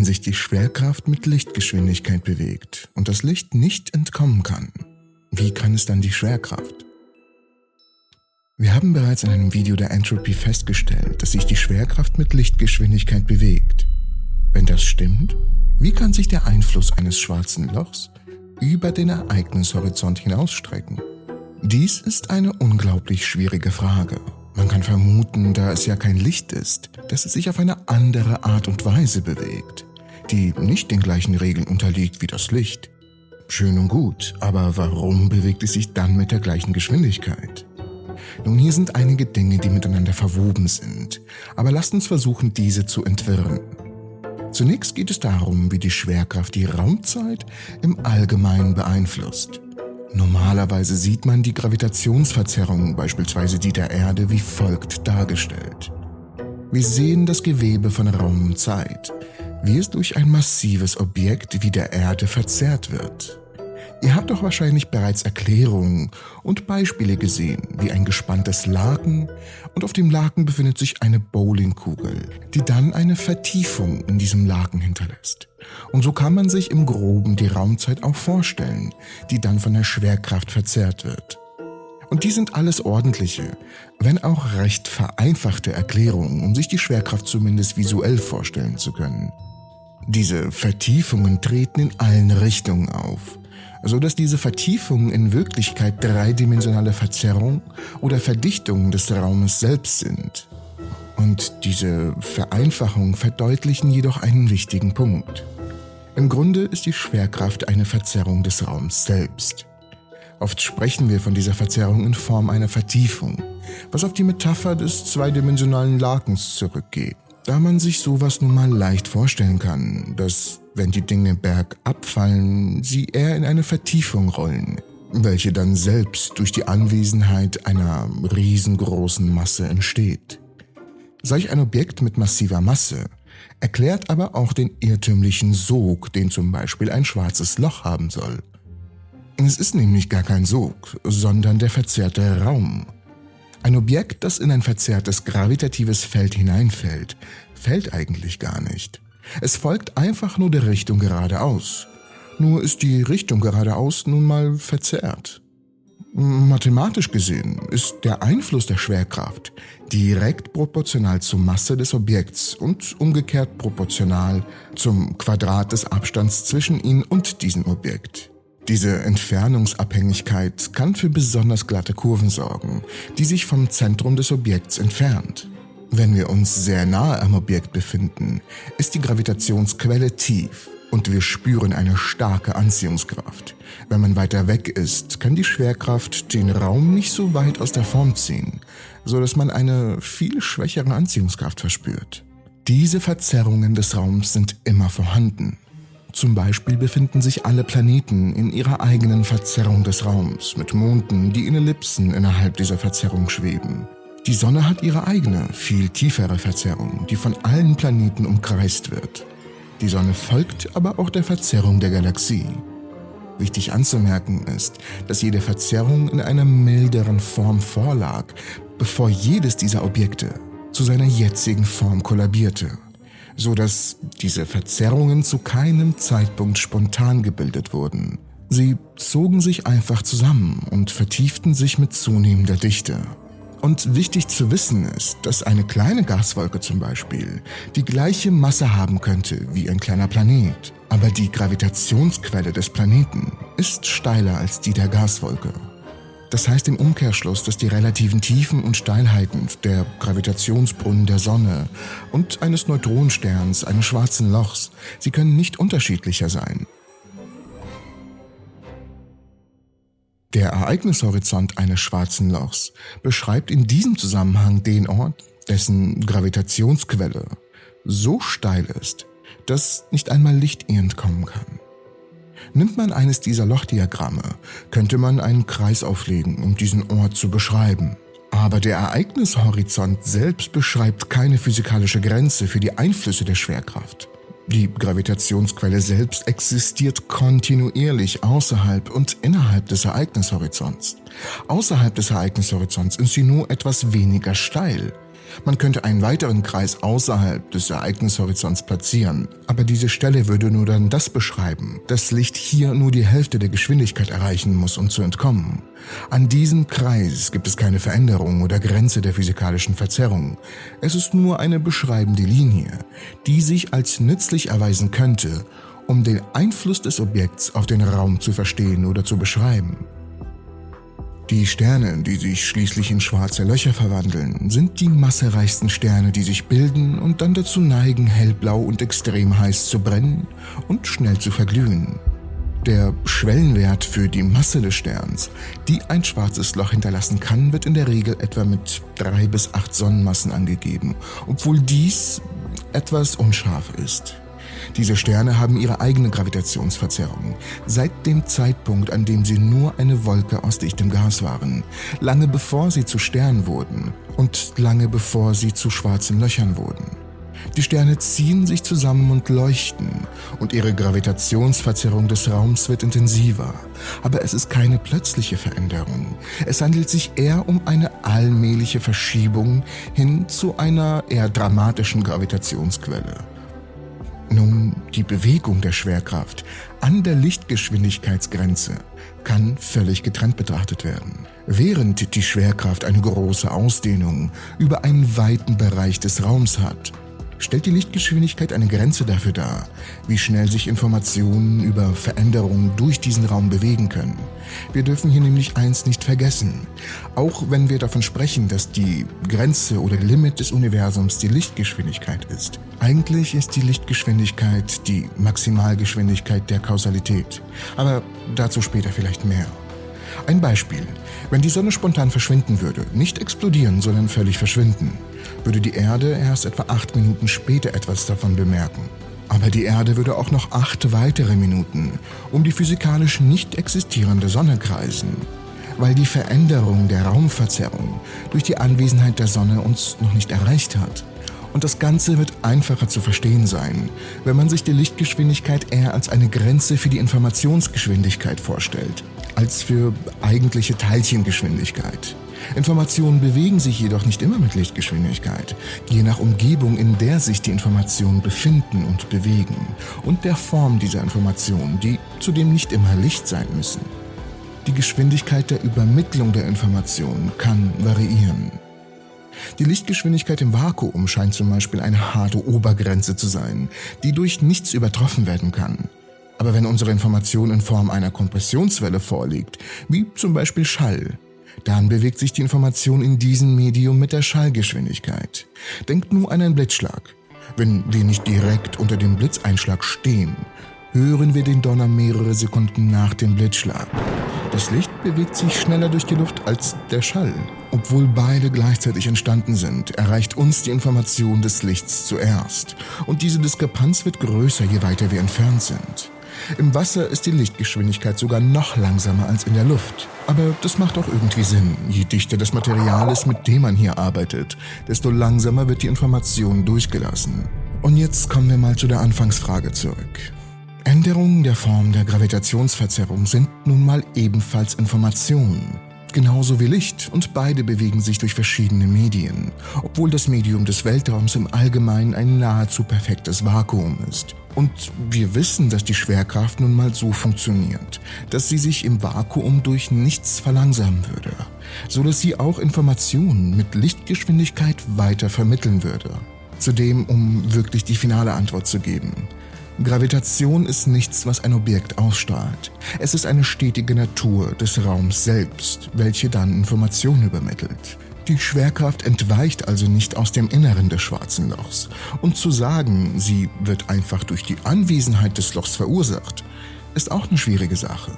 wenn sich die Schwerkraft mit Lichtgeschwindigkeit bewegt und das Licht nicht entkommen kann, wie kann es dann die Schwerkraft? Wir haben bereits in einem Video der Entropy festgestellt, dass sich die Schwerkraft mit Lichtgeschwindigkeit bewegt. Wenn das stimmt, wie kann sich der Einfluss eines schwarzen Lochs über den Ereignishorizont hinausstrecken? Dies ist eine unglaublich schwierige Frage. Man kann vermuten, da es ja kein Licht ist, dass es sich auf eine andere Art und Weise bewegt, die nicht den gleichen Regeln unterliegt wie das Licht. Schön und gut, aber warum bewegt es sich dann mit der gleichen Geschwindigkeit? Nun, hier sind einige Dinge, die miteinander verwoben sind, aber lasst uns versuchen, diese zu entwirren. Zunächst geht es darum, wie die Schwerkraft die Raumzeit im Allgemeinen beeinflusst. Normalerweise sieht man die Gravitationsverzerrung, beispielsweise die der Erde, wie folgt dargestellt. Wir sehen das Gewebe von Raum und Zeit, wie es durch ein massives Objekt wie der Erde verzerrt wird. Ihr habt doch wahrscheinlich bereits Erklärungen und Beispiele gesehen, wie ein gespanntes Laken und auf dem Laken befindet sich eine Bowlingkugel, die dann eine Vertiefung in diesem Laken hinterlässt. Und so kann man sich im groben die Raumzeit auch vorstellen, die dann von der Schwerkraft verzerrt wird. Und die sind alles ordentliche, wenn auch recht vereinfachte Erklärungen, um sich die Schwerkraft zumindest visuell vorstellen zu können. Diese Vertiefungen treten in allen Richtungen auf so dass diese Vertiefungen in Wirklichkeit dreidimensionale Verzerrung oder Verdichtungen des Raumes selbst sind. Und diese Vereinfachungen verdeutlichen jedoch einen wichtigen Punkt. Im Grunde ist die Schwerkraft eine Verzerrung des Raums selbst. Oft sprechen wir von dieser Verzerrung in Form einer Vertiefung, was auf die Metapher des zweidimensionalen Lakens zurückgeht da man sich sowas nun mal leicht vorstellen kann, dass, wenn die Dinge bergab fallen, sie eher in eine Vertiefung rollen, welche dann selbst durch die Anwesenheit einer riesengroßen Masse entsteht. Solch ein Objekt mit massiver Masse erklärt aber auch den irrtümlichen Sog, den zum Beispiel ein schwarzes Loch haben soll. Es ist nämlich gar kein Sog, sondern der verzerrte Raum, ein Objekt, das in ein verzerrtes gravitatives Feld hineinfällt, fällt eigentlich gar nicht. Es folgt einfach nur der Richtung geradeaus. Nur ist die Richtung geradeaus nun mal verzerrt. Mathematisch gesehen ist der Einfluss der Schwerkraft direkt proportional zur Masse des Objekts und umgekehrt proportional zum Quadrat des Abstands zwischen ihnen und diesem Objekt. Diese Entfernungsabhängigkeit kann für besonders glatte Kurven sorgen, die sich vom Zentrum des Objekts entfernt. Wenn wir uns sehr nahe am Objekt befinden, ist die Gravitationsquelle tief und wir spüren eine starke Anziehungskraft. Wenn man weiter weg ist, kann die Schwerkraft den Raum nicht so weit aus der Form ziehen, so dass man eine viel schwächere Anziehungskraft verspürt. Diese Verzerrungen des Raums sind immer vorhanden zum Beispiel befinden sich alle Planeten in ihrer eigenen Verzerrung des Raums mit Monden, die in Ellipsen innerhalb dieser Verzerrung schweben. Die Sonne hat ihre eigene, viel tiefere Verzerrung, die von allen Planeten umkreist wird. Die Sonne folgt aber auch der Verzerrung der Galaxie. Wichtig anzumerken ist, dass jede Verzerrung in einer milderen Form vorlag, bevor jedes dieser Objekte zu seiner jetzigen Form kollabierte so dass diese Verzerrungen zu keinem Zeitpunkt spontan gebildet wurden. Sie zogen sich einfach zusammen und vertieften sich mit zunehmender Dichte. Und wichtig zu wissen ist, dass eine kleine Gaswolke zum Beispiel die gleiche Masse haben könnte wie ein kleiner Planet, aber die Gravitationsquelle des Planeten ist steiler als die der Gaswolke. Das heißt im Umkehrschluss, dass die relativen Tiefen und Steilheiten der Gravitationsbrunnen der Sonne und eines Neutronensterns, eines schwarzen Lochs, sie können nicht unterschiedlicher sein. Der Ereignishorizont eines schwarzen Lochs beschreibt in diesem Zusammenhang den Ort, dessen Gravitationsquelle so steil ist, dass nicht einmal Licht entkommen kann. Nimmt man eines dieser Lochdiagramme, könnte man einen Kreis auflegen, um diesen Ort zu beschreiben. Aber der Ereignishorizont selbst beschreibt keine physikalische Grenze für die Einflüsse der Schwerkraft. Die Gravitationsquelle selbst existiert kontinuierlich außerhalb und innerhalb des Ereignishorizonts. Außerhalb des Ereignishorizonts ist sie nur etwas weniger steil, Man könnte einen weiteren Kreis außerhalb des Ereignishorizonts platzieren, aber diese Stelle würde nur dann das beschreiben, dass Licht hier nur die Hälfte der Geschwindigkeit erreichen muss, um zu entkommen. An diesem Kreis gibt es keine Veränderung oder Grenze der physikalischen Verzerrung. Es ist nur eine beschreibende Linie, die sich als nützlich erweisen könnte, um den Einfluss des Objekts auf den Raum zu verstehen oder zu beschreiben. Die Sterne, die sich schließlich in schwarze Löcher verwandeln, sind die massereichsten Sterne, die sich bilden und dann dazu neigen, hellblau und extrem heiß zu brennen und schnell zu verglühen. Der Schwellenwert für die Masse des Sterns, die ein schwarzes Loch hinterlassen kann, wird in der Regel etwa mit drei bis acht Sonnenmassen angegeben, obwohl dies etwas unscharf ist. Diese Sterne haben ihre eigene Gravitationsverzerrung, seit dem Zeitpunkt, an dem sie nur eine Wolke aus dichtem Gas waren, lange bevor sie zu Sternen wurden und lange bevor sie zu schwarzen Löchern wurden. Die Sterne ziehen sich zusammen und leuchten, und ihre Gravitationsverzerrung des Raums wird intensiver. Aber es ist keine plötzliche Veränderung. Es handelt sich eher um eine allmähliche Verschiebung hin zu einer eher dramatischen Gravitationsquelle. Nun, die Bewegung der Schwerkraft an der Lichtgeschwindigkeitsgrenze kann völlig getrennt betrachtet werden. Während die Schwerkraft eine große Ausdehnung über einen weiten Bereich des Raums hat, stellt die Lichtgeschwindigkeit eine Grenze dafür dar, wie schnell sich Informationen über Veränderungen durch diesen Raum bewegen können. Wir dürfen hier nämlich eins nicht vergessen. Auch wenn wir davon sprechen, dass die Grenze oder Limit des Universums die Lichtgeschwindigkeit ist, eigentlich ist die Lichtgeschwindigkeit die Maximalgeschwindigkeit der Kausalität. Aber dazu später vielleicht mehr. Ein Beispiel. Wenn die Sonne spontan verschwinden würde, nicht explodieren, sondern völlig verschwinden, würde die Erde erst etwa acht Minuten später etwas davon bemerken. Aber die Erde würde auch noch acht weitere Minuten um die physikalisch nicht existierende Sonne kreisen, weil die Veränderung der Raumverzerrung durch die Anwesenheit der Sonne uns noch nicht erreicht hat. Und das Ganze wird einfacher zu verstehen sein, wenn man sich die Lichtgeschwindigkeit eher als eine Grenze für die Informationsgeschwindigkeit vorstellt, als für eigentliche Teilchengeschwindigkeit. Informationen bewegen sich jedoch nicht immer mit Lichtgeschwindigkeit, je nach Umgebung, in der sich die Informationen befinden und bewegen und der Form dieser Informationen, die zudem nicht immer Licht sein müssen. Die Geschwindigkeit der Übermittlung der Informationen kann variieren. Die Lichtgeschwindigkeit im Vakuum scheint zum Beispiel eine harte Obergrenze zu sein, die durch nichts übertroffen werden kann. Aber wenn unsere Information in Form einer Kompressionswelle vorliegt, wie zum Beispiel Schall, dann bewegt sich die Information in diesem Medium mit der Schallgeschwindigkeit. Denkt nur an einen Blitzschlag. Wenn wir nicht direkt unter dem Blitzeinschlag stehen, hören wir den Donner mehrere Sekunden nach dem Blitzschlag. Das Licht bewegt sich schneller durch die Luft als der Schall. Obwohl beide gleichzeitig entstanden sind, erreicht uns die Information des Lichts zuerst. Und diese Diskrepanz wird größer, je weiter wir entfernt sind. Im Wasser ist die Lichtgeschwindigkeit sogar noch langsamer als in der Luft. Aber das macht auch irgendwie Sinn. Je dichter das Material ist, mit dem man hier arbeitet, desto langsamer wird die Information durchgelassen. Und jetzt kommen wir mal zu der Anfangsfrage zurück. Änderungen der Form der Gravitationsverzerrung sind nun mal ebenfalls Informationen genauso wie Licht, und beide bewegen sich durch verschiedene Medien, obwohl das Medium des Weltraums im Allgemeinen ein nahezu perfektes Vakuum ist. Und wir wissen, dass die Schwerkraft nun mal so funktioniert, dass sie sich im Vakuum durch nichts verlangsamen würde, so dass sie auch Informationen mit Lichtgeschwindigkeit weiter vermitteln würde. Zudem, um wirklich die finale Antwort zu geben, Gravitation ist nichts, was ein Objekt ausstrahlt. Es ist eine stetige Natur des Raums selbst, welche dann Informationen übermittelt. Die Schwerkraft entweicht also nicht aus dem Inneren des schwarzen Lochs. Und zu sagen, sie wird einfach durch die Anwesenheit des Lochs verursacht, ist auch eine schwierige Sache.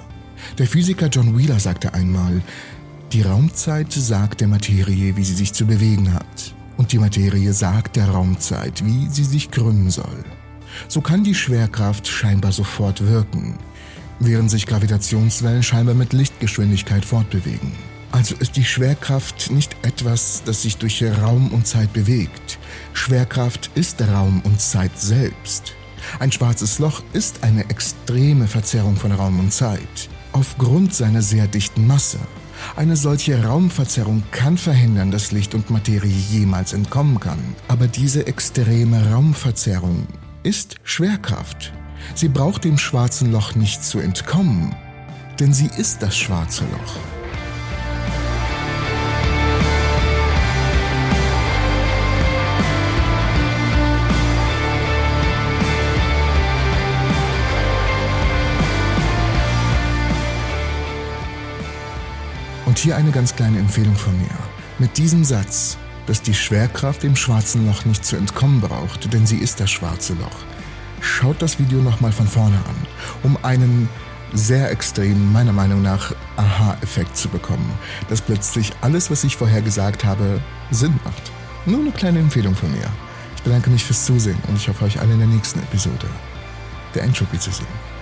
Der Physiker John Wheeler sagte einmal, die Raumzeit sagt der Materie, wie sie sich zu bewegen hat. Und die Materie sagt der Raumzeit, wie sie sich krümmen soll so kann die Schwerkraft scheinbar sofort wirken, während sich Gravitationswellen scheinbar mit Lichtgeschwindigkeit fortbewegen. Also ist die Schwerkraft nicht etwas, das sich durch Raum und Zeit bewegt. Schwerkraft ist Raum und Zeit selbst. Ein schwarzes Loch ist eine extreme Verzerrung von Raum und Zeit, aufgrund seiner sehr dichten Masse. Eine solche Raumverzerrung kann verhindern, dass Licht und Materie jemals entkommen kann. Aber diese extreme Raumverzerrung ist Schwerkraft. Sie braucht dem schwarzen Loch nicht zu entkommen, denn sie ist das schwarze Loch. Und hier eine ganz kleine Empfehlung von mir. Mit diesem Satz, dass die Schwerkraft dem schwarzen Loch nicht zu entkommen braucht, denn sie ist das schwarze Loch. Schaut das Video nochmal von vorne an, um einen sehr extremen, meiner Meinung nach, Aha-Effekt zu bekommen, dass plötzlich alles, was ich vorher gesagt habe, Sinn macht. Nur eine kleine Empfehlung von mir. Ich bedanke mich fürs Zusehen und ich hoffe euch alle in der nächsten Episode der Entropy zu sehen.